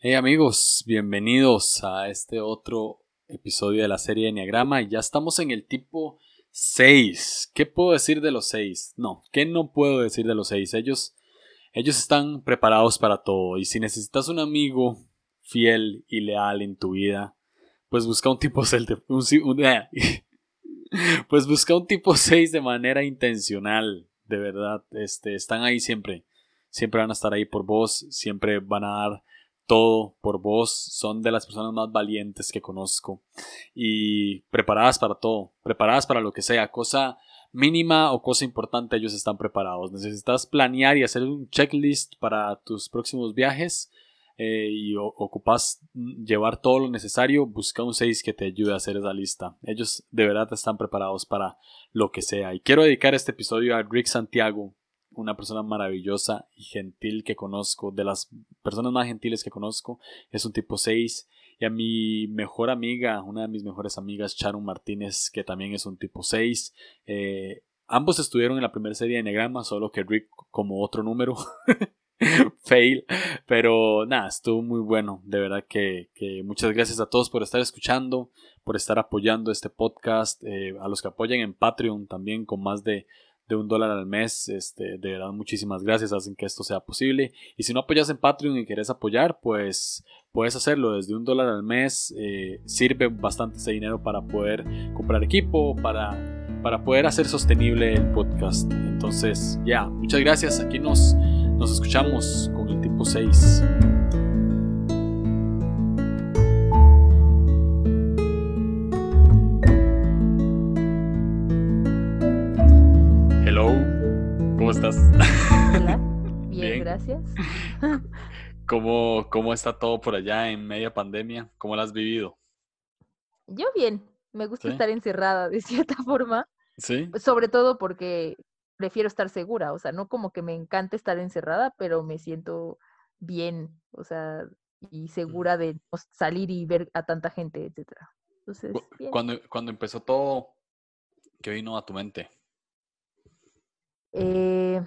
Hey amigos, bienvenidos a este otro episodio de la serie Enneagrama y ya estamos en el tipo 6. ¿Qué puedo decir de los 6? No, ¿qué no puedo decir de los 6? Ellos, ellos están preparados para todo y si necesitas un amigo fiel y leal en tu vida, pues busca un tipo 6 pues busca un tipo 6 de manera intencional, de verdad, este, están ahí siempre, siempre van a estar ahí por vos, siempre van a dar todo por vos, son de las personas más valientes que conozco y preparadas para todo, preparadas para lo que sea, cosa mínima o cosa importante, ellos están preparados. Necesitas planear y hacer un checklist para tus próximos viajes eh, y ocupas llevar todo lo necesario, busca un 6 que te ayude a hacer esa lista. Ellos de verdad están preparados para lo que sea. Y quiero dedicar este episodio a Rick Santiago, una persona maravillosa y gentil que conozco, de las personas más gentiles que conozco, es un tipo 6. Y a mi mejor amiga, una de mis mejores amigas, Sharon Martínez, que también es un tipo 6. Eh, ambos estuvieron en la primera serie de Negrama, solo que Rick como otro número. Fail. Pero nada, estuvo muy bueno. De verdad que, muchas gracias a todos por estar escuchando, por estar apoyando este podcast, eh, a los que apoyan en Patreon también con más de de un dólar al mes. Este, de verdad, muchísimas gracias, hacen que esto sea posible. Y si no apoyas en Patreon y quieres apoyar, pues puedes hacerlo desde un dólar al mes. Eh, sirve bastante ese dinero para poder comprar equipo, para, para poder hacer sostenible el podcast. Entonces, ya, muchas gracias. Aquí nos, nos escuchamos con el tipo 6. Gracias. ¿Cómo, ¿Cómo está todo por allá en media pandemia? ¿Cómo la has vivido? Yo bien, me gusta estar encerrada de cierta forma. Sí. Sobre todo porque prefiero estar segura, o sea, no como que me encanta estar encerrada, pero me siento bien, o sea, y segura de salir y ver a tanta gente, etcétera. Entonces, Cuando, cuando empezó todo, ¿qué vino a tu mente? Eh,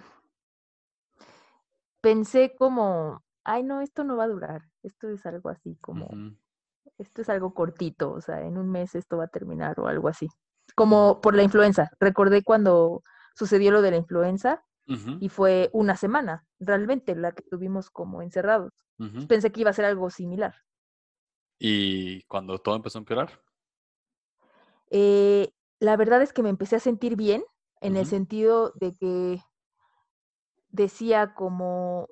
pensé como, ay no, esto no va a durar, esto es algo así como, esto es algo cortito, o sea, en un mes esto va a terminar o algo así. Como por la influenza, recordé cuando sucedió lo de la influenza y fue una semana, realmente, la que tuvimos como encerrados. Pensé que iba a ser algo similar. ¿Y cuando todo empezó a empeorar? Eh, la verdad es que me empecé a sentir bien, en el sentido de que decía como,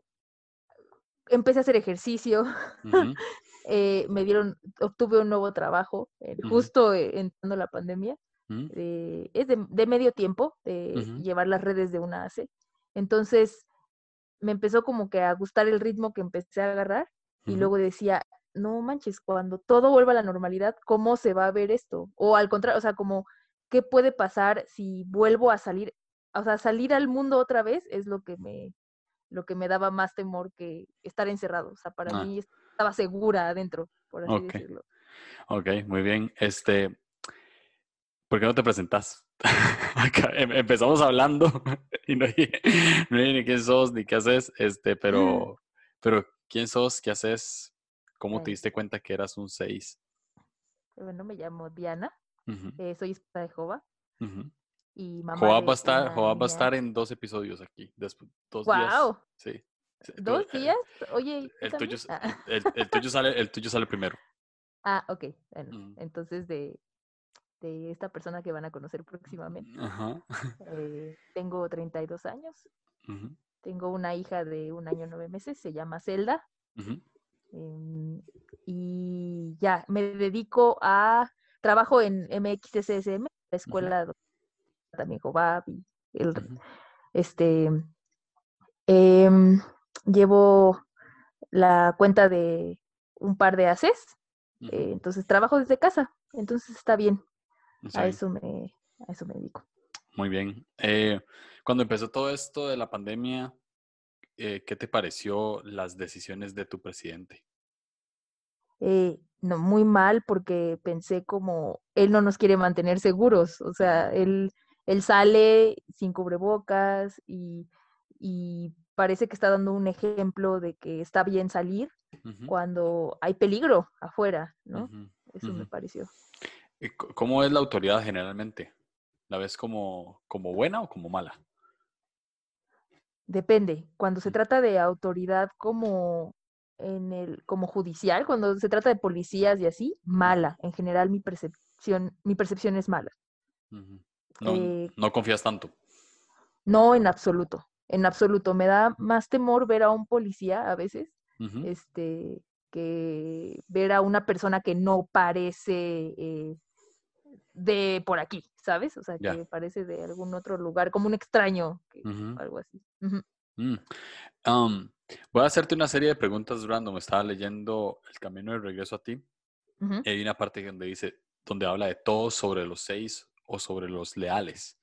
empecé a hacer ejercicio, eh, me dieron, obtuve un nuevo trabajo, eh, justo eh, entrando la pandemia, es de, medio tiempo, de llevar las redes de una ACE. Entonces, me empezó como que a gustar el ritmo que empecé a agarrar y luego decía, no manches, cuando todo vuelva a la normalidad, ¿cómo se va a ver esto? O al contrario, o sea, como qué puede pasar si vuelvo a salir, o sea, salir al mundo otra vez es lo que me, lo que me daba más temor que estar encerrado. O sea, para ah. mí estaba segura adentro, por así decirlo. Ok, muy bien. Este, ¿por qué no te presentas? Em, empezamos hablando y no dije, ni quién sos ni qué haces, este, pero, pero ¿quién sos? ¿Qué haces? ¿Cómo te diste cuenta que eras un 6? Bueno, me llamo Diana. Eh, soy esposa de Jova. Y mamá Jova va, a estar, va a estar en dos episodios aquí. Después, dos días. Sí. ¿Dos días? Oye. El tuyo, ah. el, tuyo sale, el tuyo sale primero. Ah, ok. Bueno, entonces de, de esta persona que van a conocer próximamente. Eh, tengo 32 años. Tengo una hija de un año nueve meses, se llama Zelda. Em, y ya, me dedico a trabajo en MXSSM, la escuela también Jobab y el, este, em, llevo la cuenta de un par de ACES, eh, entonces trabajo desde casa, entonces está bien. A eso me, a eso me dedico. Muy bien. Eh, cuando empezó todo esto de la pandemia, eh, ¿qué te pareció las decisiones de tu presidente? Eh, no, muy mal porque pensé como, él no nos quiere mantener seguros, o sea, él, él sale sin cubrebocas y, y parece que está dando un ejemplo de que está bien salir cuando hay peligro afuera, ¿no? Eso me pareció. ¿Cómo es la autoridad generalmente? ¿La ves como, como buena o como mala? Depende. Cuando se trata de autoridad como en el, como judicial, cuando se trata de policías y así, mala. En general mi percepción, mi percepción es mala. Eh, no, confías tanto. No, en absoluto. En absoluto. Me da más temor ver a un policía a veces, este, que ver a una persona que no parece eh, de por aquí, ¿sabes? O sea, que parece de algún otro lugar, como un extraño, algo así. Mm. voy a hacerte una serie de preguntas random. Estaba leyendo El Camino de Regreso a ti. Y hay una parte donde dice, donde habla de todo sobre los seis o sobre los leales.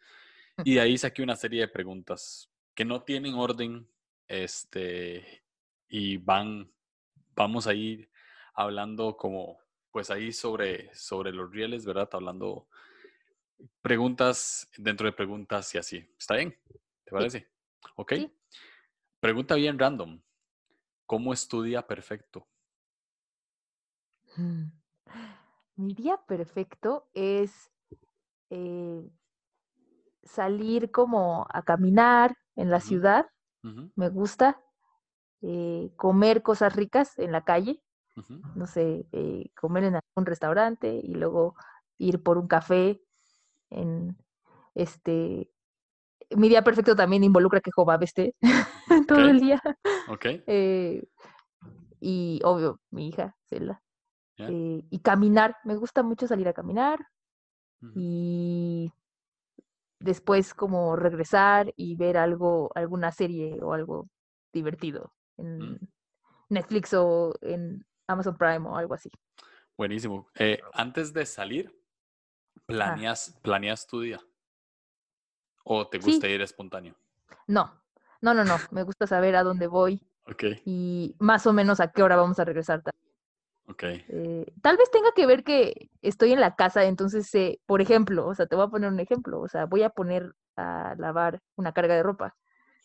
Y de ahí saqué una serie de preguntas que no tienen orden, este, y van, vamos a ir hablando como, pues ahí sobre, sobre los rieles, ¿verdad? Hablando preguntas dentro de preguntas y así. ¿Está bien? ¿Te parece? Ok. Pregunta bien random. ¿Cómo estudia perfecto? Mm. Mi día perfecto es eh, salir como a caminar en la ciudad, me gusta, eh, comer cosas ricas en la calle, no sé, eh, comer en algún restaurante y luego ir por un café en este mi día perfecto también involucra que Joba esté todo el día. Y obvio, mi hija, Cela. y caminar, me gusta mucho salir a caminar, y después como regresar y ver algo, alguna serie o algo divertido en mm. Netflix o en Amazon Prime o algo así. Buenísimo. Eh, antes de salir, ¿planeas, ¿planeas tu día? ¿O te gusta ir espontáneo? No, no, no, no. Me gusta saber a dónde voy. Okay. Y más o menos a qué hora vamos a regresar. Eh, tal vez tenga que ver que estoy en la casa, entonces, eh, por ejemplo, o sea, te voy a poner un ejemplo, o sea, voy a poner a lavar una carga de ropa.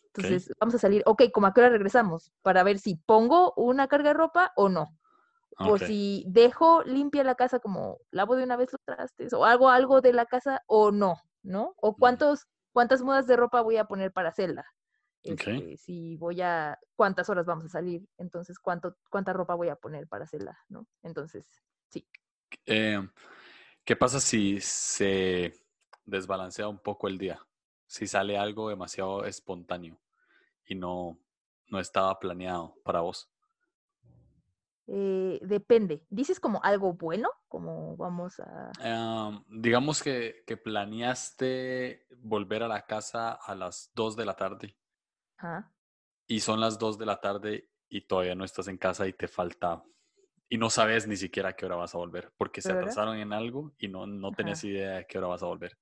Entonces, vamos a salir, ok, ¿cómo a qué hora regresamos? Para ver si pongo una carga de ropa o no. O si dejo limpia la casa como lavo de una vez los trastes o hago algo de la casa o no, ¿no? O cuántos, cuántas mudas de ropa voy a poner para hacerla. Este, si voy a, cuántas horas vamos a salir, entonces cuánto, cuánta ropa voy a poner para hacerla, ¿no? Entonces, sí. Eh, ¿Qué pasa si se desbalancea un poco el día? Si sale algo demasiado espontáneo y no, no estaba planeado para vos. Eh, depende. ¿Dices como algo bueno? Como vamos a... Em, digamos que, que, planeaste volver a la casa a las 2 de la tarde y son las 2 de la tarde y todavía no estás en casa y te falta y no sabes ni siquiera a qué hora vas a volver porque se atrasaron en algo y no, no tenés idea de a qué hora vas a volver.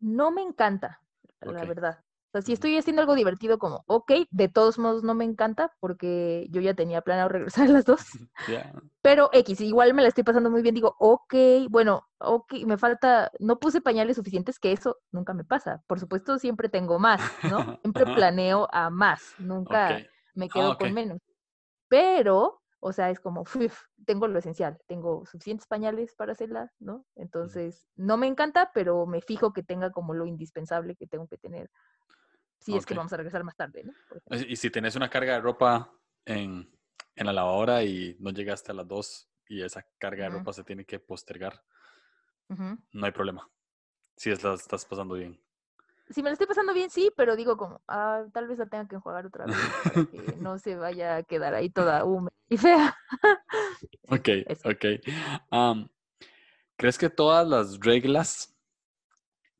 No me encanta, la verdad. O sea, si estoy haciendo algo divertido como, ok, de todos modos no me encanta porque yo ya tenía planeado regresar a las dos. Pero X, igual me la estoy pasando muy bien. Digo, ok, bueno, ok, me falta, no puse pañales suficientes, que eso nunca me pasa. Por supuesto, siempre tengo más, ¿no? Siempre planeo a más, nunca me quedo ah, con menos. Pero, o sea, es como, tengo lo esencial, tengo suficientes pañales para hacerla, ¿no? Entonces, no me encanta, pero me fijo que tenga como lo indispensable que tengo que tener si es que vamos a regresar más tarde, ¿no? Y si tenés una carga de ropa en, en, la lavadora y no llegaste a las dos y esa carga de ropa se tiene que postergar, no hay problema. Si es la estás pasando bien. Si me la estoy pasando bien, sí, pero digo como, ah, tal vez la tenga que enjuagar otra vez para que no se vaya a quedar ahí toda húmeda y fea. ok, ok. ¿Crees que todas las reglas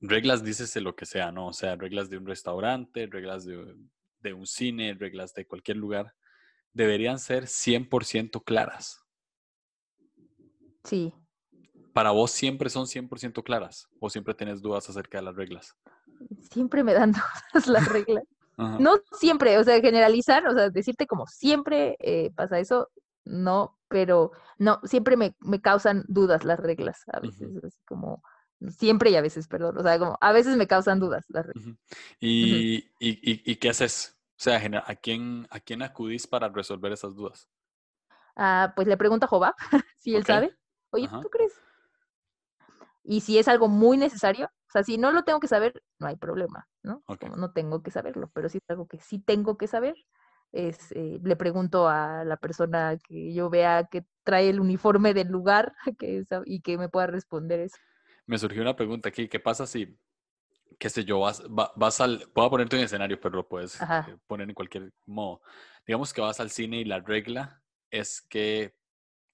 reglas dícese lo que sea, ¿no? O sea, reglas de un restaurante, reglas de, un cine, reglas de cualquier lugar, deberían ser 100% claras. Sí. ¿Para vos siempre son 100% claras o siempre tienes dudas acerca de las reglas? Siempre me dan dudas las reglas. No siempre, o sea, generalizar, o sea, decirte como siempre eh, pasa eso, no, pero no, siempre me, causan dudas las reglas, a veces, así como, Siempre y a veces, perdón. O sea, como a veces me causan dudas. ¿Y, y, y, qué haces? O sea, ¿a quién, ¿a quién acudís para resolver esas dudas? Ah, pues le pregunto a Jobab si él sabe. Oye, ¿tú crees? Y si es algo muy necesario, o sea, si no lo tengo que saber, no hay problema, ¿no? no tengo que saberlo, pero si es algo que sí tengo que saber, es, eh, le pregunto a la persona que yo vea que trae el uniforme del lugar que y que me pueda responder eso. Me surgió una pregunta aquí, ¿qué pasa si, qué sé yo, vas, vas al, puedo ponerte un escenario, pero lo puedes eh, poner en cualquier modo. Digamos que vas al cine y la regla es que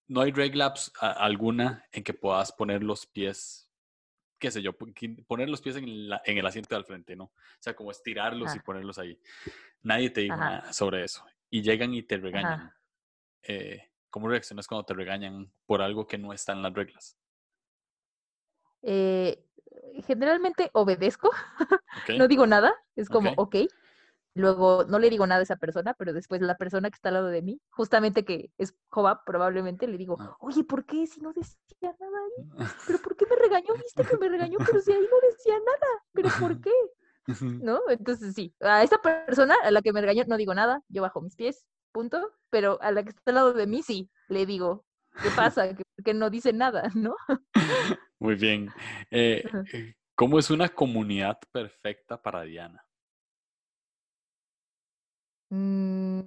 no hay regla alguna en que puedas poner los pies, qué sé yo, poner los pies en, el asiento de al frente, ¿no? O sea, como estirarlos y ponerlos ahí. Nadie te dice nada sobre eso. Y llegan y te regañan. Eh, ¿Cómo reaccionas cuando te regañan por algo que no está en las reglas? Eh, generalmente obedezco, no digo nada, es como, ok, Luego no le digo nada a esa persona, pero después la persona que está al lado de mí, justamente que es Joab, probablemente le digo, ah. oye, ¿por qué si no decía nada ahí? ¿Pero por qué me regañó? ¿Viste que me regañó? Pero si ahí no decía nada, ¿pero por qué? ¿No? Entonces sí, a esa persona a la que me regañó no digo nada, yo bajo mis pies, punto, pero a la que está al lado de mí sí, le digo, ¿qué pasa? Que, no dice nada, ¿no? Muy bien. Eh, eh, ¿Cómo es una comunidad perfecta para Diana? Mm.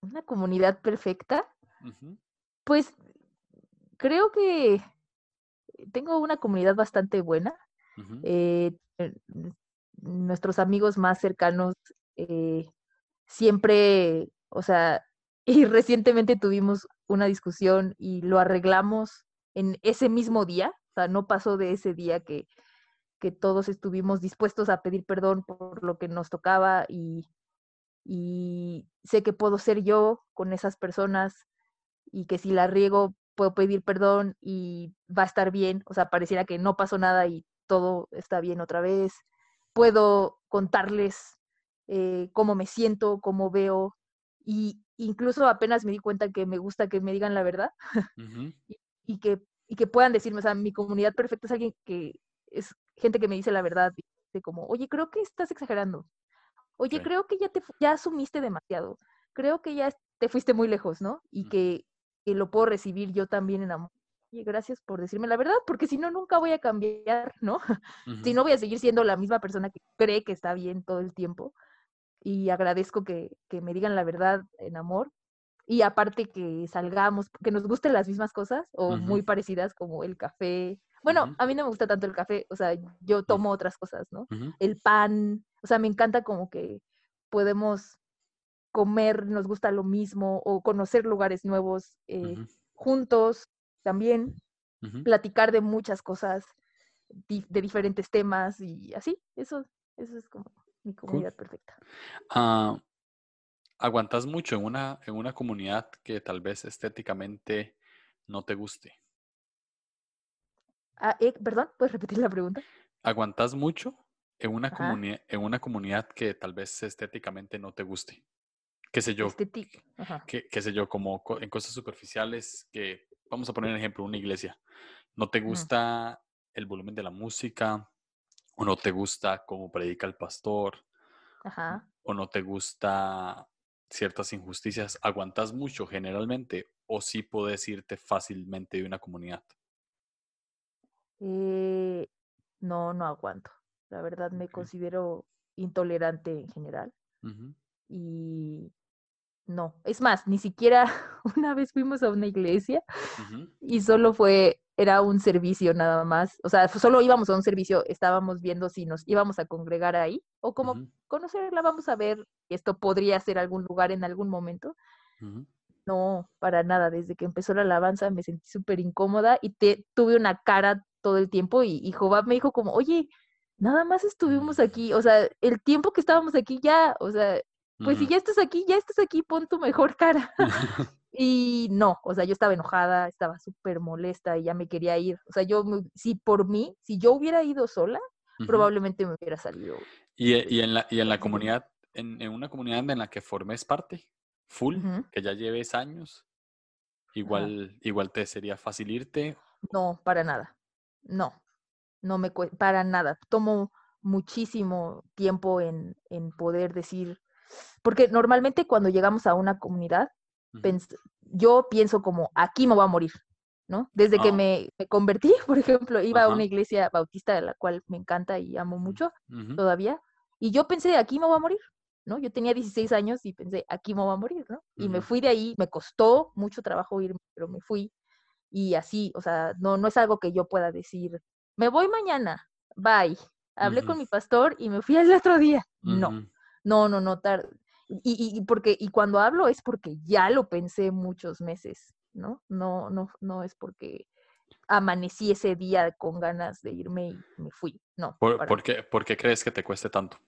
¿Una comunidad perfecta? Pues creo que tengo una comunidad bastante buena. Eh, nuestros amigos más cercanos eh, siempre, o sea, y recientemente tuvimos una discusión y lo arreglamos en ese mismo día, o sea, no pasó de ese día que que todos estuvimos dispuestos a pedir perdón por lo que nos tocaba y, y sé que puedo ser yo con esas personas y que si la riego puedo pedir perdón y va a estar bien, o sea, pareciera que no pasó nada y todo está bien otra vez. Puedo contarles eh, cómo me siento, cómo veo y incluso apenas me di cuenta que me gusta que me digan la verdad y, que, y que puedan decirme, o sea, mi comunidad perfecta es alguien que es gente que me dice la verdad, de como, oye, creo que estás exagerando. Oye, creo que ya te ya asumiste demasiado. Creo que ya te fuiste muy lejos, ¿no? Y que, lo puedo recibir yo también en amor. Oye, gracias por decirme la verdad, porque si no, nunca voy a cambiar, ¿no? Si no, voy a seguir siendo la misma persona que cree que está bien todo el tiempo. Y agradezco que, que me digan la verdad en amor. Y aparte que salgamos, que nos gusten las mismas cosas o muy parecidas como el café, bueno, a mí no me gusta tanto el café, o sea, yo tomo otras cosas, ¿no? El pan, o sea, me encanta como que podemos comer, nos gusta lo mismo, o conocer lugares nuevos eh, juntos también, platicar de muchas cosas, de diferentes temas y así, eso, eso es como mi comunidad perfecta. Ah, ¿Aguantas mucho en una, en una comunidad que tal vez estéticamente no te guste? Ah, eh, perdón, ¿puedes repetir la pregunta? ¿Aguantas mucho en una, comunidad, en una comunidad que tal vez estéticamente no te guste? Qué sé yo. Qué, sé yo, como en cosas superficiales que, vamos a poner un ejemplo, una iglesia. ¿No te gusta el volumen de la música? ¿O no te gusta cómo predica el pastor? ¿O no te gusta ciertas injusticias? ¿Aguantas mucho generalmente? ¿O sí puedes irte fácilmente de una comunidad? Eh, no, no aguanto. La verdad me considero intolerante en general. Y no, es más, ni siquiera una vez fuimos a una iglesia y solo fue, era un servicio nada más. O sea, solo íbamos a un servicio, estábamos viendo si nos íbamos a congregar ahí o como conocerla, vamos a ver, esto podría ser algún lugar en algún momento. No, para nada. Desde que empezó la alabanza me sentí súper incómoda y te, tuve una cara todo el tiempo y, y Jobab me dijo como, oye, nada más estuvimos aquí, o sea, el tiempo que estábamos aquí ya, o sea, pues si ya estás aquí, ya estás aquí, pon tu mejor cara. y no, o sea, yo estaba enojada, estaba súper molesta y ya me quería ir. O sea, yo, si por mí, si yo hubiera ido sola, probablemente me hubiera salido. ¿Y, y en, la, y en la comunidad, en, en, una comunidad en la que formes parte, full, que ya lleves años, igual, igual te sería fácil irte? No, para nada. No, no me cuesta para nada. Tomo muchísimo tiempo en, en poder decir, porque normalmente cuando llegamos a una comunidad, yo pienso como, aquí me voy a morir, ¿no? Desde que ah. me, convertí, por ejemplo, iba a una iglesia bautista de la cual me encanta y amo mucho todavía, y yo pensé, aquí me voy a morir, ¿no? Yo tenía 16 años y pensé, aquí me voy a morir, ¿no? Y me fui de ahí, me costó mucho trabajo irme, pero me fui. Y así, o sea, no, no es algo que yo pueda decir, me voy mañana, bye. Hablé con mi pastor y me fui al otro día. No, no, no, no, tarde. Y, y, porque, y cuando hablo es porque ya lo pensé muchos meses, ¿no? No, no, no es porque amanecí ese día con ganas de irme y me fui. No. ¿Por, qué, ¿Por, qué, crees que te cueste tanto?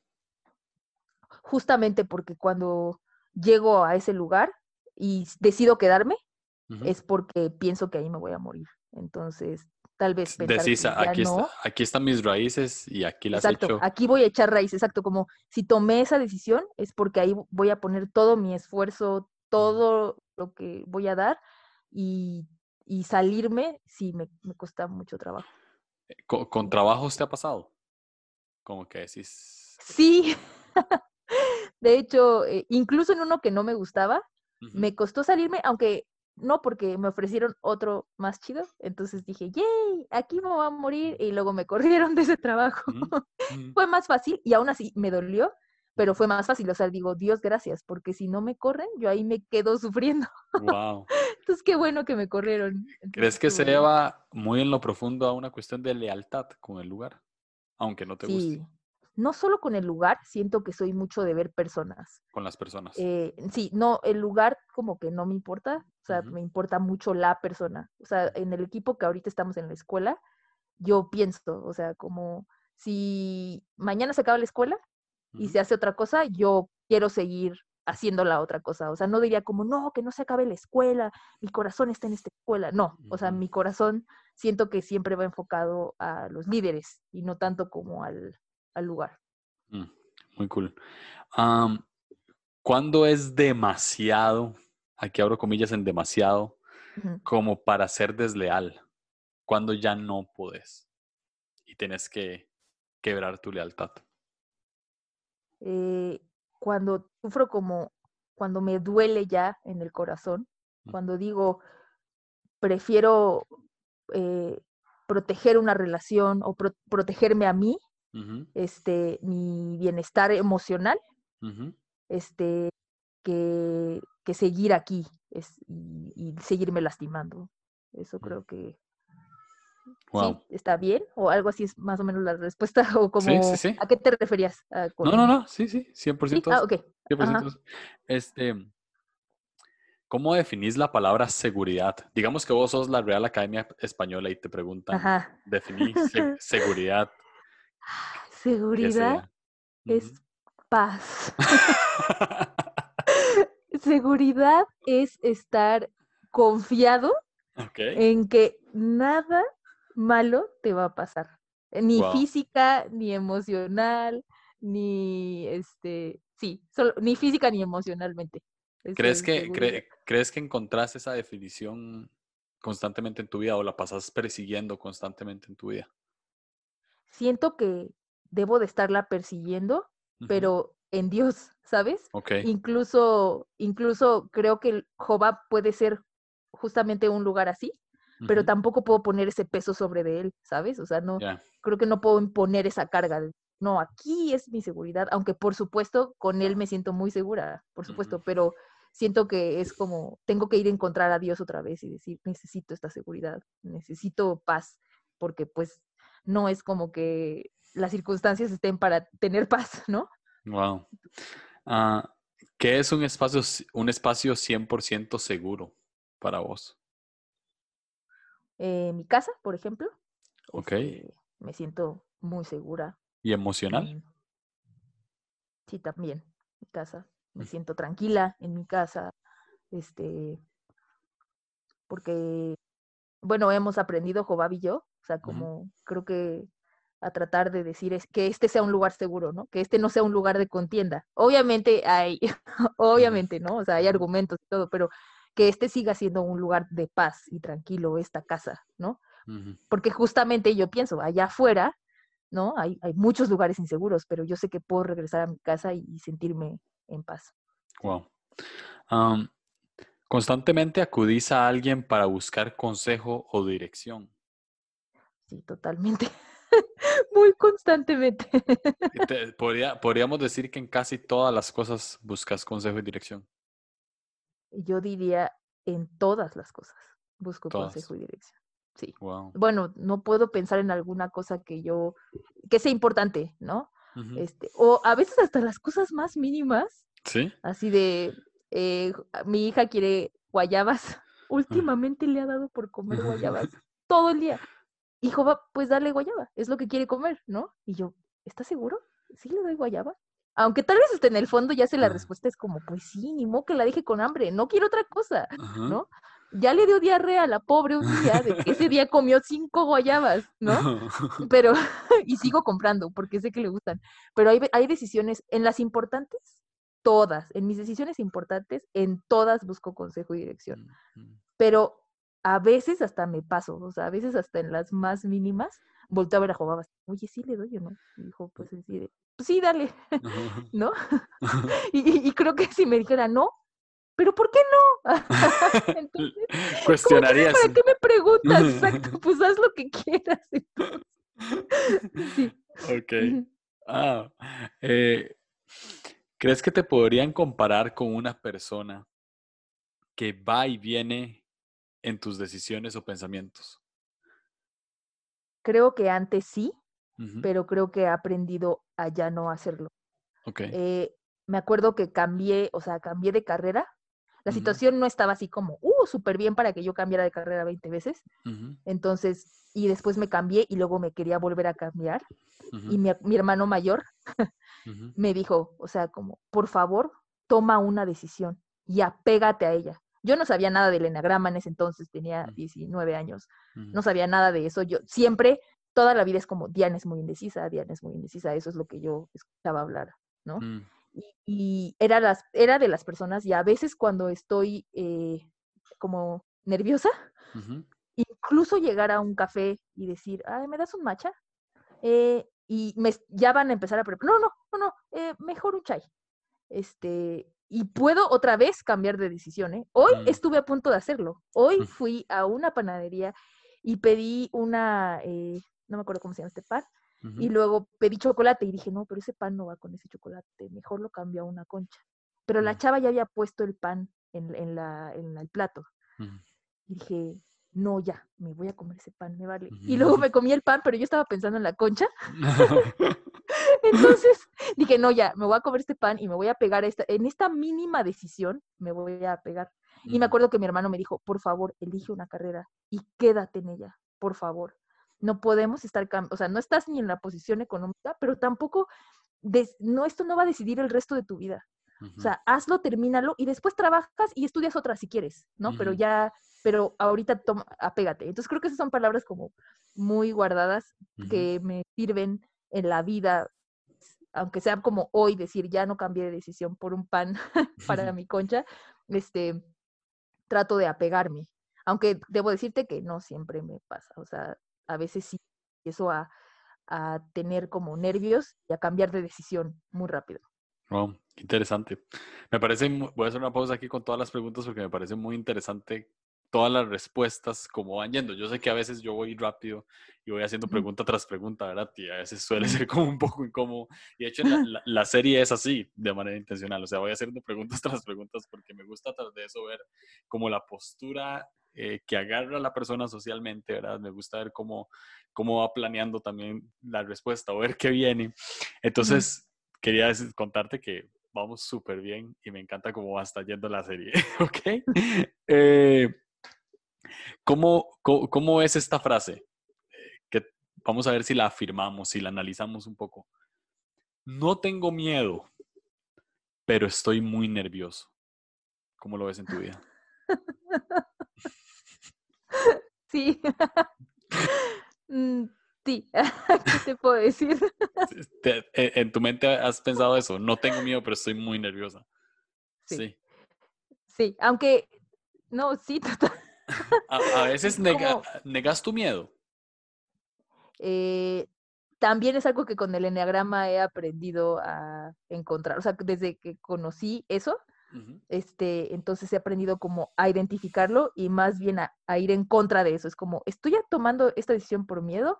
Justamente porque cuando llego a ese lugar y decido quedarme, es porque pienso que ahí me voy a morir. Entonces, tal vez Decís, aquí, aquí están mis raíces y aquí las exacto, hecho. aquí voy a echar raíces, exacto, como si tomé esa decisión es porque ahí voy a poner todo mi esfuerzo, todo lo que voy a dar y, salirme sí me, me, cuesta mucho trabajo. Eh, ¿Con, trabajos te ha pasado? Como que decís... Sí, de hecho, eh, incluso en uno que no me gustaba, me costó salirme, aunque no porque me ofrecieron otro más chido, entonces dije, yay, aquí me voy a morir y luego me corrieron de ese trabajo. fue más fácil y aún así me dolió, pero fue más fácil, o sea, digo, Dios gracias, porque si no me corren, yo ahí me quedo sufriendo. Wow. entonces qué bueno que me corrieron. ¿Crees que se lleva muy en lo profundo a una cuestión de lealtad con el lugar, aunque no te guste? No solo con el lugar, siento que soy mucho de ver personas. Con las personas. Eh, sí, no, el lugar como que no me importa, o sea, me importa mucho la persona. O sea, en el equipo que ahorita estamos en la escuela, yo pienso, o sea, como si mañana se acaba la escuela y se hace otra cosa, yo quiero seguir haciendo la otra cosa. O sea, no diría como, no, que no se acabe la escuela, mi corazón está en esta escuela. No, o sea, mi corazón siento que siempre va enfocado a los líderes y no tanto como al, al lugar. Mm, muy cool. ¿Cuándo es demasiado, aquí abro comillas en demasiado, como para ser desleal? Cuando ya no puedes y tienes que quebrar tu lealtad. Eh, cuando sufro como, cuando me duele ya en el corazón, mm. cuando digo, prefiero eh, proteger una relación o protegerme a mí este, mi bienestar emocional, este, que, que, seguir aquí es, y, seguirme lastimando. Eso mm. creo que sí, está bien, o algo así es más o menos la respuesta, o como, ¿a qué te referías? Ah, no, no, no, sí, sí, 100%. Ah, ok. 100%. Este, ¿Cómo definís la palabra seguridad? Digamos que vos sos la Real Academia Española y te preguntan, definís seguridad. Seguridad es paz. Seguridad es estar confiado en que nada malo te va a pasar. Ni física, ni emocional, ni este, sí, solo, ni física ni emocionalmente. ¿Crees que, ¿Crees que encontraste esa definición constantemente en tu vida o la pasas persiguiendo constantemente en tu vida? Siento que debo de estarla persiguiendo, pero en Dios, ¿sabes? Incluso, incluso creo que Jehová puede ser justamente un lugar así, pero tampoco puedo poner ese peso sobre de él, ¿sabes? O sea, no, creo que no puedo imponer esa carga. no, aquí es mi seguridad, aunque por supuesto con él me siento muy segura, por supuesto, pero siento que es como, tengo que ir a encontrar a Dios otra vez y decir, necesito esta seguridad, necesito paz, porque pues no es como que las circunstancias estén para tener paz, ¿no? Wow. Ah, ¿Qué es un espacio, un espacio 100% seguro para vos? Eh, mi casa, por ejemplo. Ok. Este, me siento muy segura. ¿Y emocional? Sí, también. Mi casa. Me mm. siento tranquila en mi casa. Este. Porque, bueno, hemos aprendido, Jobab y yo, o sea, como creo que a tratar de decir es que este sea un lugar seguro, ¿no? Que este no sea un lugar de contienda. Obviamente hay, obviamente, ¿no? O sea, hay argumentos y todo, pero que este siga siendo un lugar de paz y tranquilo, esta casa, ¿no? Porque justamente yo pienso, allá afuera ¿no? Hay, hay muchos lugares inseguros, pero yo sé que puedo regresar a mi casa y, sentirme en paz. Wow. ¿Constantemente acudís a alguien para buscar consejo o dirección? Sí, totalmente. Muy constantemente. podríamos decir que en casi todas las cosas buscas consejo y dirección. Yo diría en todas las cosas busco consejo y dirección. Sí. Bueno, no puedo pensar en alguna cosa que yo, que sea importante, ¿no? este, o a veces hasta las cosas más mínimas. Sí. Así de, eh, mi hija quiere guayabas. Últimamente le ha dado por comer guayabas todo el día. Hijo, va, pues dale guayaba, es lo que quiere comer, ¿no? Y yo, ¿estás seguro? ¿Sí le doy guayaba? Aunque tal vez esté en el fondo ya sé la respuesta es como, pues sí, ni modo que la deje con hambre, no quiero otra cosa, ¿no? ya le dio diarrea a la pobre un día, de que ese día comió cinco guayabas, ¿no? Pero, y sigo comprando porque sé que le gustan. Pero hay, hay decisiones, en las importantes, todas, en mis decisiones importantes, en todas busco consejo y dirección. Pero a veces hasta me paso, o sea, a veces hasta en las más mínimas, volteo a ver a Jobabas, oye, sí le doy o no. Y dijo, pues sí, pues sí, dale, ¿no? y, y, creo que si me dijera no, pero ¿por qué no? entonces, Cuestionarías. ¿Para qué me preguntas? Exacto, pues haz lo que quieras. sí. Ok. Ah, eh, ¿Crees que te podrían comparar con una persona que va y viene en tus decisiones o pensamientos? Creo que antes sí, pero creo que he aprendido a ya no hacerlo. Okay. Eh, me acuerdo que cambié, o sea, cambié de carrera la situación no estaba así como, uh, súper bien para que yo cambiara de carrera 20 veces. Entonces, y después me cambié y luego me quería volver a cambiar. Y mi, hermano mayor me dijo, o sea, como, por favor, toma una decisión y apégate a ella. Yo no sabía nada del enagrama en ese entonces, tenía 19 años, no sabía nada de eso. Yo siempre, toda la vida es como, Diana es muy indecisa, Diana es muy indecisa, eso es lo que yo escuchaba hablar, ¿no? Mm y, era, las, era de las personas, y a veces cuando estoy eh, como nerviosa, incluso llegar a un café y decir, ay, ¿me das un matcha? Eh, y me, ya van a empezar a preparar, no, no, no, no, eh, mejor un chai. Este, y puedo otra vez cambiar de decisión. ¿eh? Hoy mm. estuve a punto de hacerlo. Hoy fui a una panadería y pedí una, no me acuerdo cómo se llama este pan, y luego pedí chocolate y dije, no, pero ese pan no va con ese chocolate, mejor lo cambio a una concha. Pero la chava ya había puesto el pan en, en, la, en el plato. Y dije, no, ya, me voy a comer ese pan, me vale. Y luego me comí el pan, pero yo estaba pensando en la concha. Entonces dije, no, ya, me voy a comer este pan y me voy a pegar esta, en esta mínima decisión, me voy a pegar. Y me acuerdo que mi hermano me dijo, por favor, elige una carrera y quédate en ella, por favor no podemos estar, o sea, no estás ni en la posición económica, pero tampoco, no, esto no va a decidir el resto de tu vida. O sea, hazlo, termínalo y después trabajas y estudias otra si quieres, ¿no? Pero ya, pero ahorita toma, apégate. Entonces creo que esas son palabras como muy guardadas que me sirven en la vida, aunque sea como hoy decir, ya no cambié de decisión por un pan para mi concha, este, trato de apegarme. Aunque debo decirte que no siempre me pasa, o sea, a veces sí empiezo a, a tener como nervios y a cambiar de decisión muy rápido. Wow, interesante. Me parece, voy a hacer una pausa aquí con todas las preguntas porque me parece muy interesante todas las respuestas como van yendo. Yo sé que a veces yo voy rápido y voy haciendo pregunta tras pregunta, ¿verdad? Y a veces suele ser como un poco incómodo. Y de hecho la, la, serie es así, de manera intencional. O sea, voy haciendo preguntas tras preguntas porque me gusta tras de eso ver como la postura eh, que agarra a la persona socialmente, ¿verdad? Me gusta ver cómo, cómo va planeando también la respuesta o ver qué viene. Entonces, quería contarte que vamos súper bien y me encanta cómo va estar yendo la serie, ¿ok? Eh, ¿cómo, cómo, es esta frase? Vamos a ver si la afirmamos, si la analizamos un poco. No tengo miedo, pero estoy muy nervioso. ¿Cómo lo ves en tu vida? Sí. Sí, ¿qué te puedo decir? E, en tu mente has pensado eso, no tengo miedo, pero estoy muy nerviosa. Sí. Sí, aunque, no, sí, total. A, veces negas tu miedo. Eh, también es algo que con el enneagrama he aprendido a encontrar. O sea, desde que conocí eso, este, entonces he aprendido como a identificarlo y más bien a, ir en contra de eso. Es como, ¿estoy tomando esta decisión por miedo?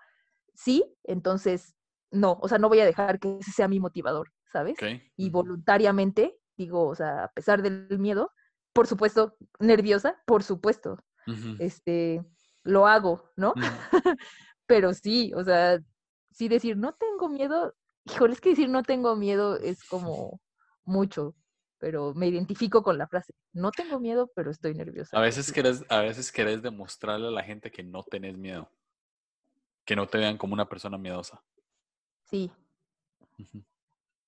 Sí, entonces no, o sea, no voy a dejar que ese sea mi motivador, ¿sabes? Y voluntariamente, digo, o sea, a pesar del miedo, por supuesto, nerviosa, por supuesto, este, lo hago, ¿no? Pero sí, o sea, sí decir, no tengo miedo, híjole, es que decir no tengo miedo es como mucho, pero me identifico con la frase. No tengo miedo, pero estoy nerviosa. A veces querés, a veces querés demostrarle a la gente que no tenés miedo. Que no te vean como una persona miedosa. Sí.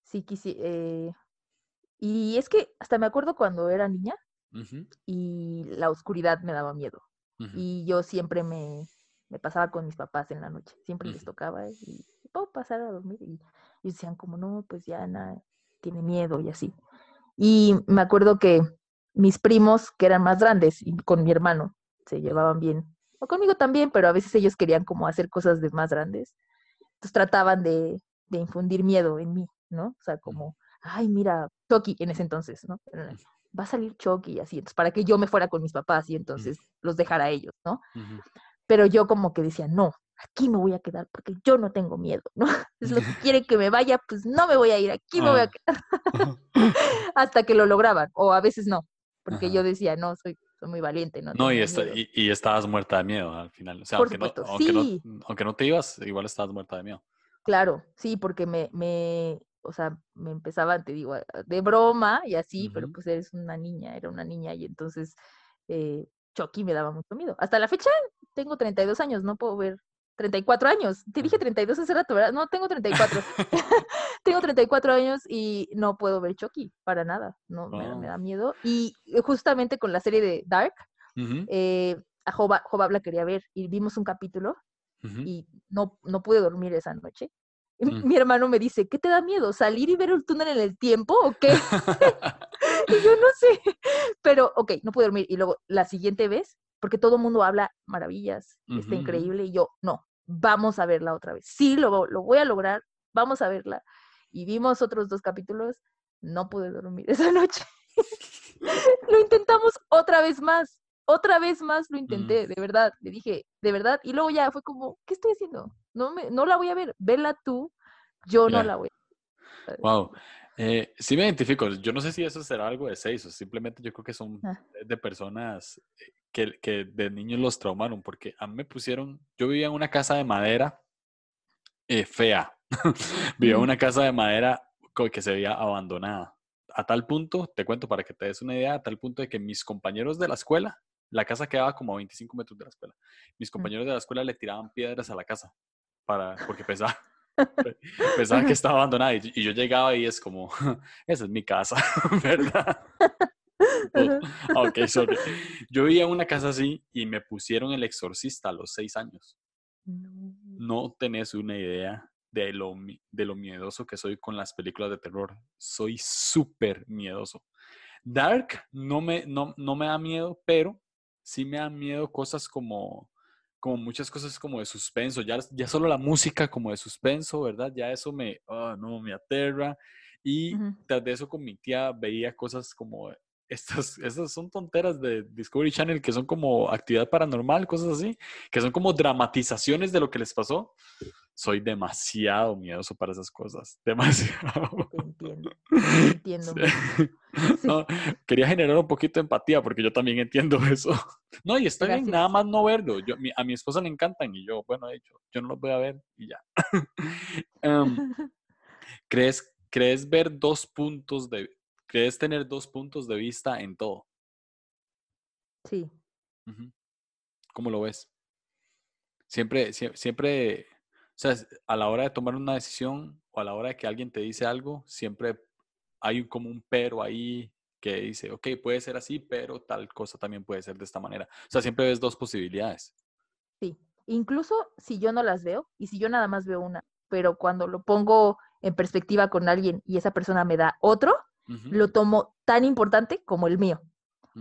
Sí, quise, eh, y es que hasta me acuerdo cuando era niña y la oscuridad me daba miedo. Y yo siempre me, me, pasaba con mis papás en la noche. Siempre les tocaba y puedo pasar a dormir. Y, y decían como, no, pues ya nada, tiene miedo y así. Y me acuerdo que mis primos, que eran más grandes, y con mi hermano, se llevaban bien. O conmigo también, pero a veces ellos querían como hacer cosas de más grandes. Entonces trataban de, de infundir miedo en mí, ¿no? O sea, como, ay, mira, Chucky en ese entonces, ¿no? Va a salir Chucky, así, entonces, para que yo me fuera con mis papás y entonces los dejara a ellos, ¿no? Pero yo como que decía, no, aquí me voy a quedar porque yo no tengo miedo, ¿no? Es lo que quiere que me vaya, pues no me voy a ir, aquí me voy a ah. quedar. Hasta que lo lograban, o a veces no, porque yo decía, no, soy, soy muy valiente, ¿no? No, y, y, estabas muerta de miedo al final. O sea, aunque, no, aunque, no, te ibas, igual estabas muerta de miedo. Claro, sí, porque me, me, o sea, me empezaba, te digo, de broma y así, pero pues eres una niña, era una niña y entonces eh, Chucky me daba mucho miedo. Hasta la fecha tengo 32 años, no puedo ver 34 años. Te dije 32 hace rato, ¿verdad? No, tengo 34. tengo 34 años y no puedo ver Chucky para nada. No, me, da oh. miedo. Y justamente con la serie de Dark, eh, a Joba, la quería ver y vimos un capítulo y no, no pude dormir esa noche. Mm. Mi hermano me dice, ¿qué te da miedo? ¿Salir y ver el túnel en el tiempo o qué? y yo no sé. Pero, ok, no pude dormir. Y luego la siguiente vez, porque todo el mundo habla maravillas, está increíble, y yo, no, vamos a verla otra vez. Sí, lo, lo voy a lograr, vamos a verla. Y vimos otros dos capítulos, no pude dormir esa noche. lo intentamos otra vez más otra vez más lo intenté, de verdad, le dije, de verdad, y luego ya fue como, ¿qué estoy haciendo? No, me, no la voy a ver, vela tú, yo no la voy a ver. Wow. Eh, sí me identifico, yo no sé si eso será algo de seis o simplemente yo creo que son ah. de personas eh, que, que, de niños los traumaron, porque a mí me pusieron, yo vivía en una casa de madera eh, fea, vivía en una casa de madera que se veía abandonada. A tal punto, te cuento para que te des una idea, a tal punto de que mis compañeros de la escuela la casa quedaba como a 25 metros de la escuela. Mis mm. compañeros de la escuela le tiraban piedras a la casa para, porque pensaba, pensaban que estaba abandonada. Y, yo llegaba y es como, esa es mi casa, ¿verdad? ok, sorry. Yo vivía en una casa así y me pusieron el exorcista a los seis años. No tenés una idea de lo, de lo miedoso que soy con las películas de terror. Soy súper miedoso. Dark no me, no, no me da miedo, pero sí me dan miedo cosas como, como muchas cosas como de suspenso, ya, ya solo la música como de suspenso, ¿verdad? Ya eso me, oh, no, me aterra. Y tras de eso con mi tía veía cosas como estas, estas son tonteras de Discovery Channel que son como actividad paranormal, cosas así, que son como dramatizaciones de lo que les pasó soy demasiado miedoso para esas cosas. Demasiado. entiendo. entiendo. quería generar un poquito de empatía porque yo también entiendo eso. No, y está bien, nada más no verlo. Yo, a mi esposa le encantan y yo, bueno, he dicho, yo no los voy a ver y ya. Em, ¿crees, ¿Crees ver dos puntos de... ¿Crees tener dos puntos de vista en todo? Sí. ¿Cómo lo ves? Siempre, siempre o sea, a la hora de tomar una decisión o a la hora de que alguien te dice algo, siempre hay como un pero ahí que dice, ok, puede ser así, pero tal cosa también puede ser de esta manera. O sea, siempre ves dos posibilidades. Sí, incluso si yo no las veo y si yo nada más veo una, pero cuando lo pongo en perspectiva con alguien y esa persona me da otro, lo tomo tan importante como el mío.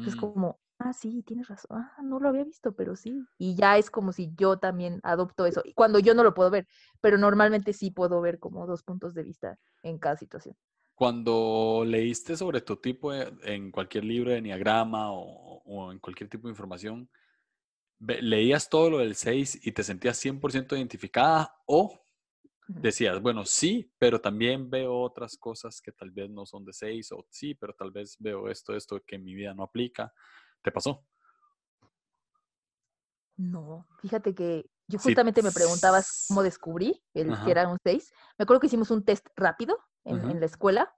Es como, ah, sí, tienes razón, ah, no lo había visto, pero sí. Y ya es como si yo también adopto eso, cuando yo no lo puedo ver, pero normalmente sí puedo ver como dos puntos de vista en cada situación. Cuando leíste sobre tu tipo en cualquier libro de Enneagrama o, en cualquier tipo de información, ¿leías todo lo del 6 y te sentías 100% identificada o decías, bueno, sí, pero también veo otras cosas que tal vez no son de 6 o sí, pero tal vez veo esto, esto que en mi vida no aplica? ¿Te pasó? No, fíjate que yo justamente me preguntabas cómo descubrí el que era un 6. Me acuerdo que hicimos un test rápido en, la escuela,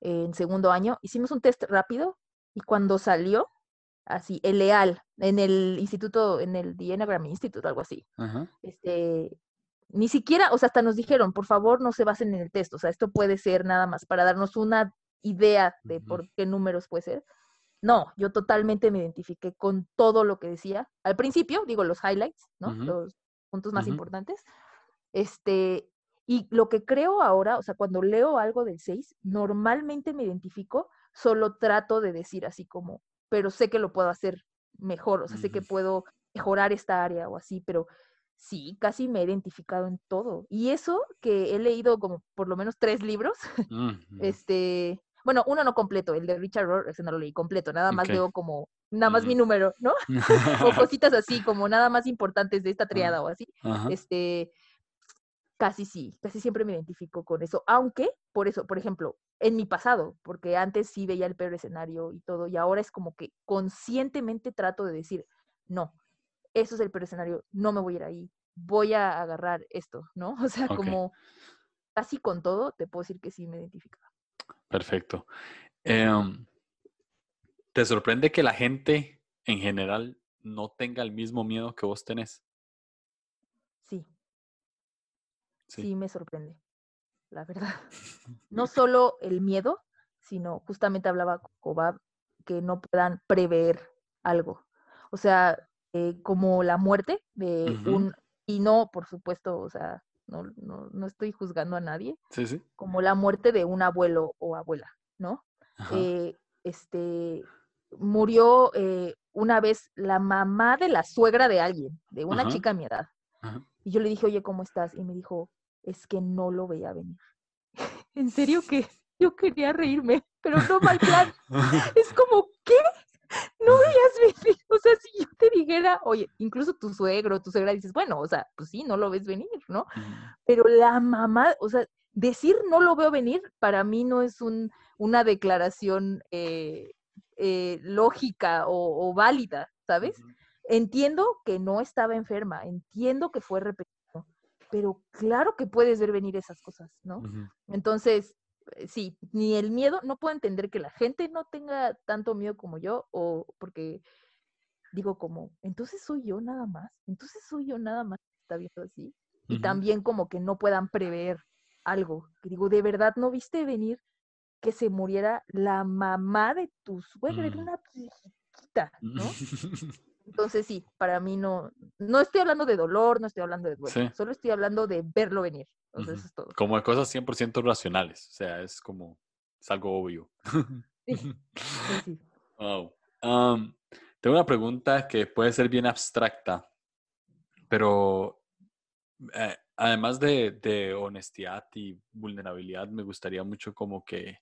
en segundo año. Hicimos un test rápido y cuando salió, así, el leal, en el instituto, en el The Enneagram Institute, algo así, este, ni siquiera, o sea, hasta nos dijeron, por favor, no se basen en el test, o sea, esto puede ser nada más para darnos una idea de por qué números puede ser. No, yo totalmente me identifiqué con todo lo que decía. Al principio, digo, los highlights, ¿no? Los puntos más importantes. Este, y lo que creo ahora, o sea, cuando leo algo del 6, normalmente me identifico, solo trato de decir así como, pero sé que lo puedo hacer mejor, o sea, sé que puedo mejorar esta área o así, pero sí, casi me he identificado en todo. Y eso que he leído como por lo menos tres libros, este, bueno, uno no completo, el de Richard Rohr, ese no lo leí completo, nada más veo como, nada más mi número, ¿no? o cositas así, como nada más importantes de esta ah, triada o así. Este, casi sí, casi siempre me identifico con eso, aunque, por eso, por ejemplo, en mi pasado, porque antes sí veía el peor escenario y todo, y ahora es como que conscientemente trato de decir, no, eso es el escenario, no me voy a ir ahí, voy a agarrar esto, ¿no? O sea, como casi con todo, te puedo decir que sí me identifico. Perfecto. Em, ¿Te sorprende que la gente en general no tenga el mismo miedo que vos tenés? Sí. Sí, me sorprende, la verdad. No solo el miedo, sino justamente hablaba con Cobab que no puedan prever algo. O sea, eh, como la muerte de un, y no, por supuesto, o sea, no, no, no estoy juzgando a nadie, como la muerte de un abuelo o abuela, ¿no? Eh, este, murió eh, una vez la mamá de la suegra de alguien, de una chica a mi edad. Y yo le dije, oye, ¿cómo estás? Y me dijo, es que no lo veía venir. en serio que yo quería reírme, pero no mal plan. es como, ¿qué? No veías venir. O sea, si yo te dijera, oye, incluso tu suegro, tu suegra, dices, bueno, o sea, pues sí, no lo ves venir, ¿no? Pero la mamá, o sea, decir no lo veo venir, para mí no es un, una declaración eh, eh, lógica o, válida, ¿sabes? Entiendo que no estaba enferma, entiendo que fue repetido, pero claro que puedes ver venir esas cosas, ¿no? Entonces, sí, ni el miedo, no puedo entender que la gente no tenga tanto miedo como yo, o porque digo como, entonces soy yo nada más, entonces soy yo nada más que está viendo así. Y también como que no puedan prever algo. Digo, ¿de verdad no viste venir que se muriera la mamá de tu suegra? Era mm. una viejita, ¿no? Entonces sí, para mí no, no estoy hablando de dolor, no estoy hablando de duelo, solo estoy hablando de verlo venir. Eso es todo. Como de cosas 100% racionales, o sea, es como, es algo obvio. Sí, sí, Wow. tengo una pregunta que puede ser bien abstracta, pero eh, además de, honestidad y vulnerabilidad, me gustaría mucho como que,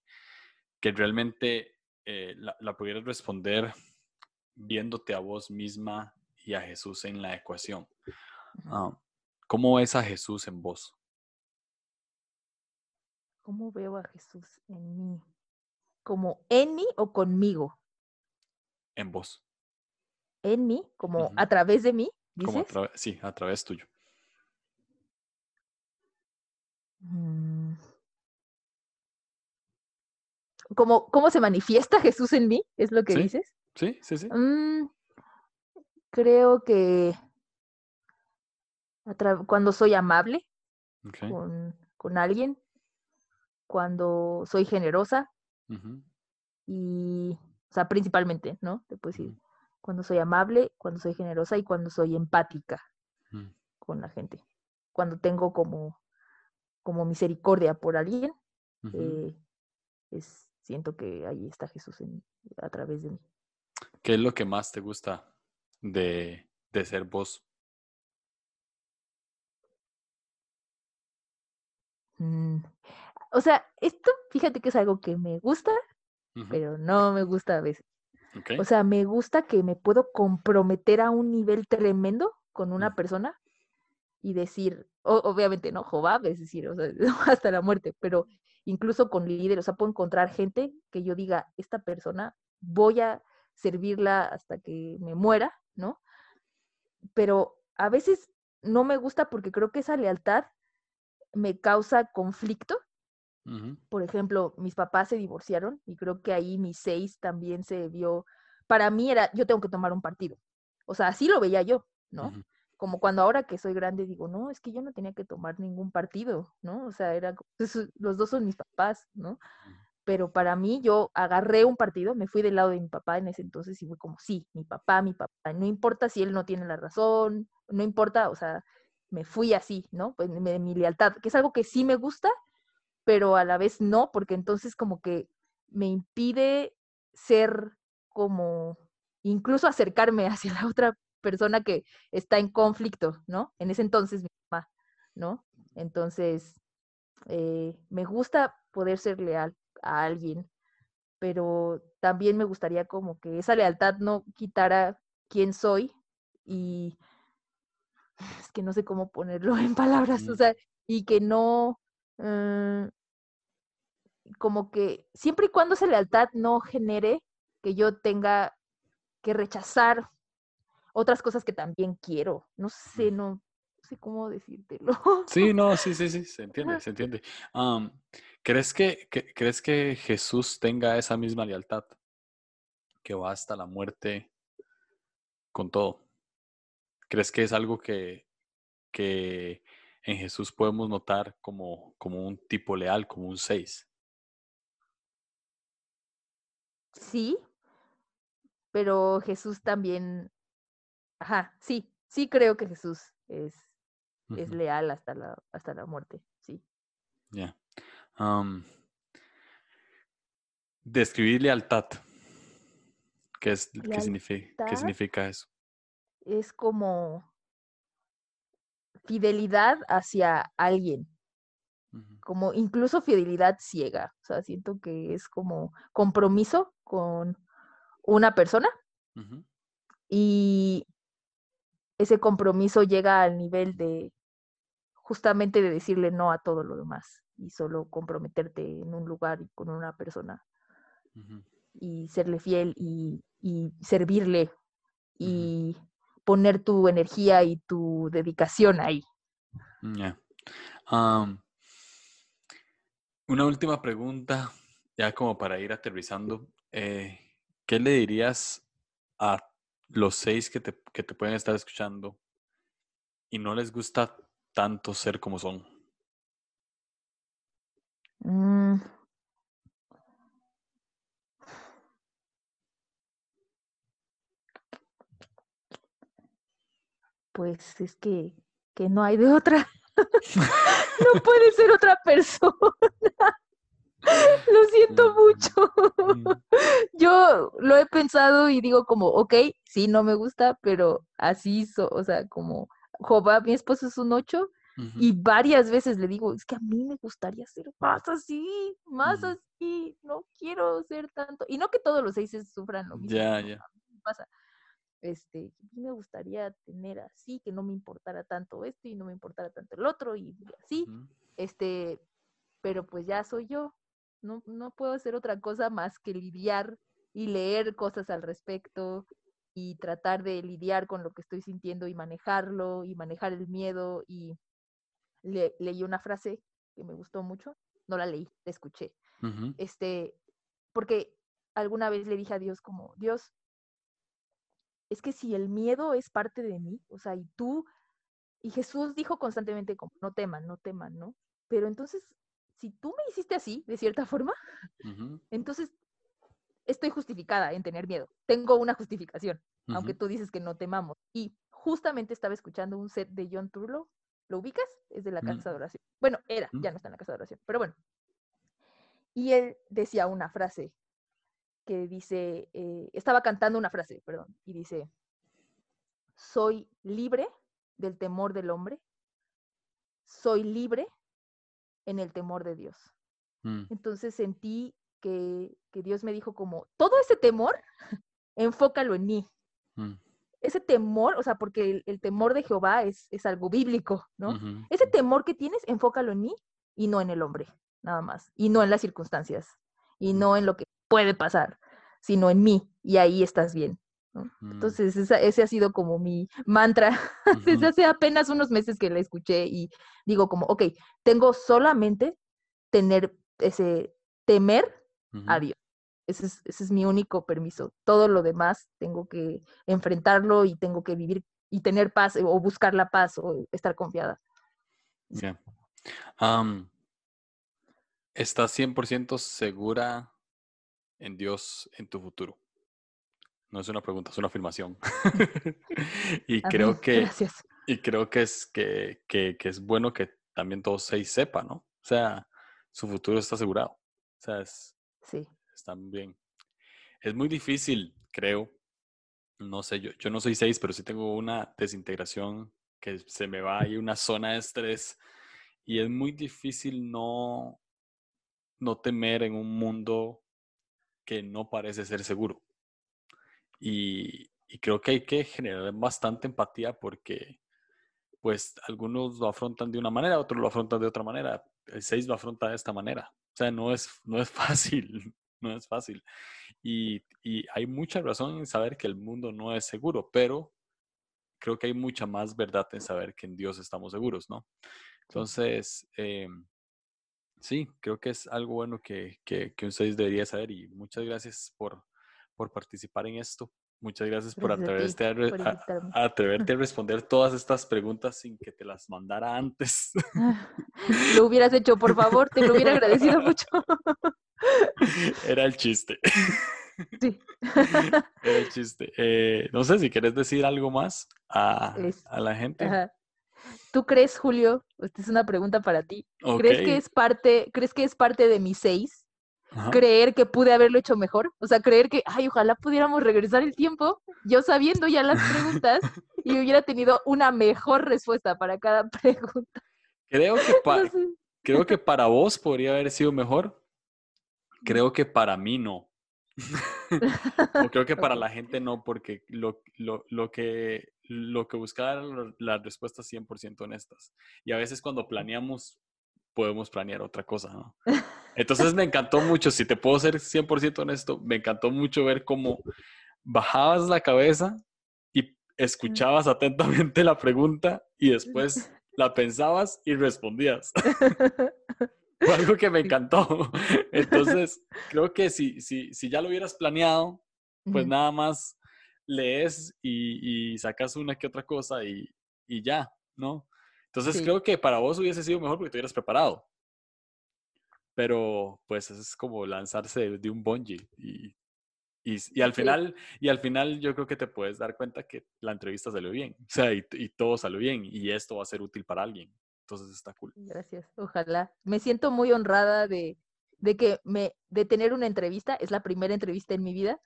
que realmente eh, la, la pudieras responder viéndote a vos misma y a Jesús en la ecuación. ¿Cómo ves a Jesús en vos? ¿Cómo veo a Jesús en mí? ¿Como en mí o conmigo? En vos. ¿En mí? ¿Como a través de mí? Como sí, a través tuyo. Mm. ¿Cómo, ¿Cómo se manifiesta Jesús en mí? ¿Es lo que dices? Sí, sí, sí. Mm, creo que cuando soy amable con, alguien, cuando soy generosa y, o sea, principalmente, ¿no? Te puedo decir, cuando soy amable, cuando soy generosa y cuando soy empática mm. con la gente. Cuando tengo como, como misericordia por alguien, eh, es, siento que ahí está Jesús en, a través de mí. ¿Qué es lo que más te gusta de, de ser vos? Mm, o sea, esto, fíjate que es algo que me gusta, pero no me gusta a veces. O sea, me gusta que me puedo comprometer a un nivel tremendo con una persona y decir, obviamente no, Jehová, es decir, o sea, hasta la muerte, pero incluso con líderes, o sea, puedo encontrar gente que yo diga, esta persona voy a servirla hasta que me muera, ¿no? Pero a veces no me gusta porque creo que esa lealtad me causa conflicto. Por ejemplo, mis papás se divorciaron y creo que ahí mi seis también se vio, para mí era, yo tengo que tomar un partido. O sea, así lo veía yo, ¿no? Como cuando ahora que soy grande digo, no, es que yo no tenía que tomar ningún partido, ¿no? O sea, era, pues, los dos son mis papás, ¿no? Pero para mí yo agarré un partido, me fui del lado de mi papá en ese entonces y fue como, sí, mi papá, mi papá, no importa si él no tiene la razón, no importa, o sea, me fui así, ¿no? Pues de mi lealtad, que es algo que sí me gusta, pero a la vez no, porque entonces como que me impide ser como, incluso acercarme hacia la otra persona que está en conflicto, ¿no? En ese entonces mi mamá, ¿no? Entonces, eh, me gusta poder ser leal a alguien, pero también me gustaría como que esa lealtad no quitara quién soy y es que no sé cómo ponerlo en palabras, o sea, y que no, mm, como que siempre y cuando esa lealtad no genere que yo tenga que rechazar otras cosas que también quiero, no sé, no, sé cómo decírtelo. Sí, no, sí, sí, sí, se entiende, se entiende. ¿crees, que, ¿Crees que Jesús tenga esa misma lealtad? Que va hasta la muerte con todo. ¿Crees que es algo que, que en Jesús podemos notar como, como un tipo leal, como un seis? Sí, pero Jesús también, ajá, sí, sí creo que Jesús es, es leal hasta la, hasta la muerte, sí. Ya. describir lealtad. ¿Qué, es, ¿qué, significa, ¿Qué significa eso? es como fidelidad hacia alguien, como incluso fidelidad ciega, o sea, siento que es como compromiso con una persona. Y ese compromiso llega al nivel de justamente de decirle no a todo lo demás y solo comprometerte en un lugar y con una persona y serle fiel y, y servirle y poner tu energía y tu dedicación ahí. Una última pregunta, ya como para ir aterrizando. Eh, ¿Qué le dirías a los seis que te, que te pueden estar escuchando y no les gusta tanto ser como son? Mm. Pues es que, que no hay de otra. no puede ser otra persona. Lo siento mucho. Yo lo he pensado y digo como, ok, sí, no me gusta, pero así, o sea, como, Jova, mi esposo es un ocho, y varias veces le digo, es que a mí me gustaría ser más así, más mm. así, no quiero ser tanto. Y no que todos los seis sufran lo mismo. Ya, ya. Pasa este, me gustaría tener así, que no me importara tanto esto y no me importara tanto el otro y así, este, pero pues ya soy yo, no, no puedo hacer otra cosa más que lidiar y leer cosas al respecto y tratar de lidiar con lo que estoy sintiendo y manejarlo y manejar el miedo y leí una frase que me gustó mucho, no la leí, la escuché, este, porque alguna vez le dije a Dios como, Dios, es que si el miedo es parte de mí, o sea, y tú, y Jesús dijo constantemente como, no teman, no teman, ¿no? Pero entonces, si tú me hiciste así, de cierta forma, entonces estoy justificada en tener miedo. Tengo una justificación, aunque tú dices que no temamos. Y justamente estaba escuchando un set de John Turlo, ¿lo ubicas? Es de la mm. casa de oración. Bueno, era, ya no está en la casa de oración, pero bueno. Y él decía una frase que dice, eh, estaba cantando una frase, perdón, y dice, soy libre del temor del hombre, soy libre en el temor de Dios. Mm. Entonces sentí que, Dios me dijo como, todo ese temor, enfócalo en mí. Mm. Ese temor, o sea, porque el, temor de Jehová es, es algo bíblico, ¿no? Ese temor que tienes, enfócalo en mí y no en el hombre, nada más, y no en las circunstancias, y mm. no en lo que puede pasar, sino en mí, y ahí estás bien. Mm. Entonces, ese ha sido como mi mantra desde hace apenas unos meses que la escuché y digo como, ok, tengo solamente tener ese temer a Dios. Ese es, ese es, mi único permiso. Todo lo demás tengo que enfrentarlo y tengo que vivir y tener paz o buscar la paz o estar confiada. Yeah. ¿Estás 100% segura en Dios en tu futuro? No es una pregunta, es una afirmación. y creo que y creo que es que, que, que, es bueno que también todos seis sepan, ¿no? O sea, su futuro está asegurado. O sea, es, sí. están bien. Es muy difícil, creo. No sé, yo, yo no soy seis, pero sí tengo una desintegración que se me va y una zona de estrés. Y es muy difícil no, no temer en un mundo que no parece ser seguro. Y, creo que hay que generar bastante empatía porque pues algunos lo afrontan de una manera, otros lo afrontan de otra manera. El 6 lo afronta de esta manera. O sea, no es, no es fácil, no es fácil. Y, hay mucha razón en saber que el mundo no es seguro, pero creo que hay mucha más verdad en saber que en Dios estamos seguros, ¿no? Entonces, em, sí, creo que es algo bueno que, que, que un 6 debería saber y muchas gracias por, por participar en esto. Muchas gracias por atreverte a, atreverte a responder todas estas preguntas sin que te las mandara antes. Lo hubieras hecho, por favor, te lo hubiera agradecido mucho. Era el chiste. Sí. Era el chiste. Eh, no sé si quieres decir algo más a, la gente. ¿Tú crees, Julio? Esta es una pregunta para ti. ¿Crees que es parte, crees que es parte de mi seis? creer que pude haberlo hecho mejor, o sea, creer que, ay, ojalá pudiéramos regresar el tiempo, yo sabiendo ya las preguntas y hubiera tenido una mejor respuesta para cada pregunta. Creo que, creo que para vos podría haber sido mejor, creo que para mí no. O creo que para la gente no, porque lo, lo, lo que, lo que buscaba eran las respuestas 100% honestas. Y a veces cuando planeamos podemos planear otra cosa, ¿no? Entonces me encantó mucho, si te puedo ser 100% honesto, me encantó mucho ver cómo bajabas la cabeza y escuchabas atentamente la pregunta y después la pensabas y respondías. Fue algo que me encantó. Entonces, creo que si, si, si ya lo hubieras planeado, pues nada más lees y, y, sacas una que otra cosa y, y ya, ¿no? Entonces creo que para vos hubiese sido mejor porque te hubieras preparado. Pero pues es como lanzarse de un bungee y, y, al final y al final yo creo que te puedes dar cuenta que la entrevista salió bien, o sea, y, y todo salió bien y esto va a ser útil para alguien. Entonces está cool. Gracias, ojalá. Me siento muy honrada de, de que me de tener una entrevista, es la primera entrevista en mi vida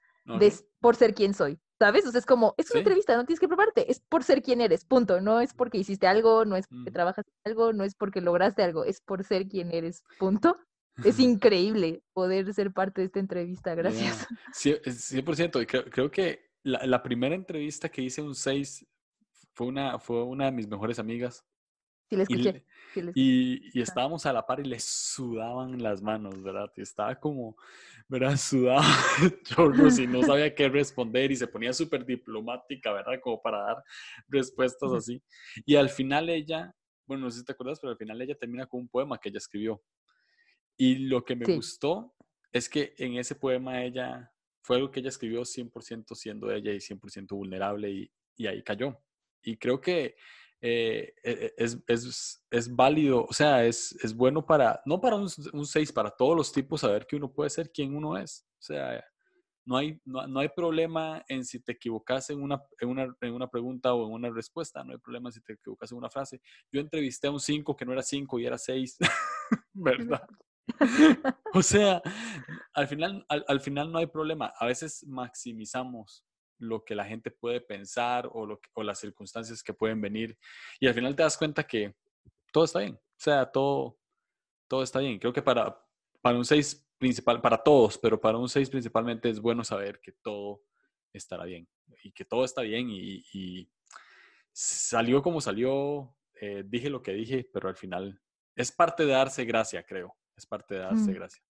por ser quien soy, ¿sabes? O sea, es como, es una entrevista, no tienes que prepararte, es por ser quien eres, punto. No es porque hiciste algo, no es porque mm. trabajas algo, no es porque lograste algo, es por ser quien eres, punto. Es increíble poder ser parte de esta entrevista, gracias. Sí, 100%, y creo, creo que la, la, primera entrevista que hice un 6 fue una, fue una de mis mejores amigas Sí, le escuché. Y, y, estábamos a la par y le sudaban las manos, ¿verdad? Y estaba como, ¿verdad? Sudaba chorros y no sabía qué responder y se ponía súper diplomática, ¿verdad? Como para dar respuestas así. Y al final ella, bueno, no sé si te acuerdas, pero al final ella termina con un poema que ella escribió. Y lo que me gustó es que en ese poema ella, fue algo que ella escribió 100% siendo ella y 100% vulnerable y, y ahí cayó. Y creo que eh, e, e, es, es, válido, o sea, es, es bueno para, no para un 6, para todos los tipos, saber que uno puede ser quien uno es. O sea, no hay, no, hay problema en si te equivocas en una, en, una, en una pregunta o en una respuesta, no hay problema si te equivocas en una frase. Yo entrevisté a un 5 que no era 5 y era 6, ¿verdad? o sea, al final, al, final no hay problema. A veces maximizamos lo que la gente puede pensar o, lo o las circunstancias que pueden venir y al final te das cuenta que todo está bien. O sea, todo, todo está bien. Creo que para, para un 6 principal, para todos, pero para un 6 principalmente es bueno saber que todo estará bien y que todo está bien y, salió como salió, eh, dije lo que dije, pero al final es parte de darse gracia, creo. Es parte de darse mm. gracia.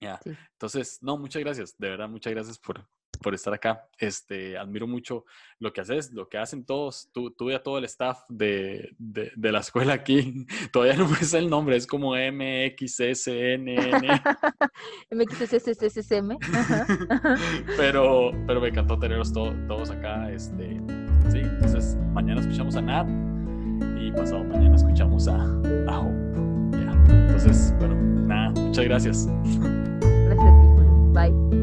Ya. Entonces, no, muchas gracias. De verdad, muchas gracias por, por estar acá. Este, admiro mucho lo que haces, lo que hacen todos. Tú, tú y a todo el staff de, de, de, la escuela aquí. Todavía no me sé el nombre, es como MXSNN. MXSSSM. pero, pero me encantó tenerlos todos acá. Este, sí, entonces mañana escuchamos a Nat y pasado mañana escuchamos a, a Hope. Entonces, bueno, nada, muchas gracias. Gracias a ti, Bye.